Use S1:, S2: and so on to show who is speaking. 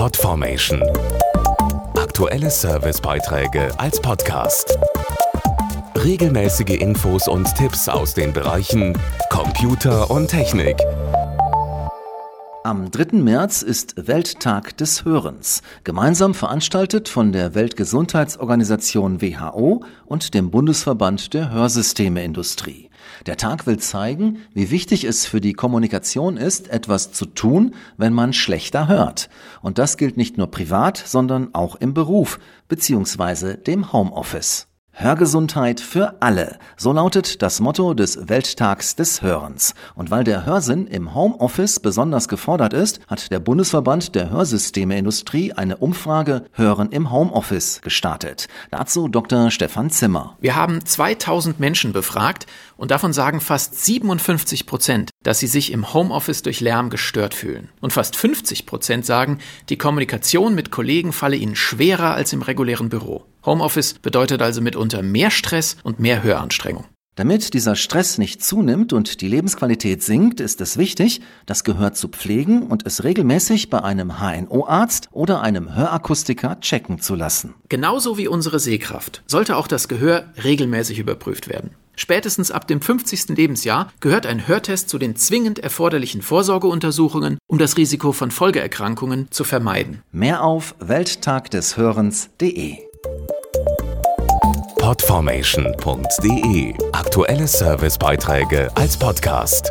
S1: Podformation. Aktuelle Servicebeiträge als Podcast. Regelmäßige Infos und Tipps aus den Bereichen Computer und Technik.
S2: Am 3. März ist Welttag des Hörens, gemeinsam veranstaltet von der Weltgesundheitsorganisation WHO und dem Bundesverband der Hörsystemeindustrie. Der Tag will zeigen, wie wichtig es für die Kommunikation ist, etwas zu tun, wenn man schlechter hört. Und das gilt nicht nur privat, sondern auch im Beruf bzw. dem Homeoffice. Hörgesundheit für alle. So lautet das Motto des Welttags des Hörens. Und weil der Hörsinn im Homeoffice besonders gefordert ist, hat der Bundesverband der Hörsystemeindustrie eine Umfrage Hören im Homeoffice gestartet. Dazu Dr. Stefan Zimmer.
S3: Wir haben 2000 Menschen befragt und davon sagen fast 57 Prozent, dass sie sich im Homeoffice durch Lärm gestört fühlen. Und fast 50 Prozent sagen, die Kommunikation mit Kollegen falle ihnen schwerer als im regulären Büro. Homeoffice bedeutet also mitunter mehr Stress und mehr Höranstrengung.
S2: Damit dieser Stress nicht zunimmt und die Lebensqualität sinkt, ist es wichtig, das Gehör zu pflegen und es regelmäßig bei einem HNO-Arzt oder einem Hörakustiker checken zu lassen.
S3: Genauso wie unsere Sehkraft sollte auch das Gehör regelmäßig überprüft werden. Spätestens ab dem 50. Lebensjahr gehört ein Hörtest zu den zwingend erforderlichen Vorsorgeuntersuchungen, um das Risiko von Folgeerkrankungen zu vermeiden.
S2: Mehr auf welttagdeshörens.de
S1: Podformation.de Aktuelle Servicebeiträge als Podcast.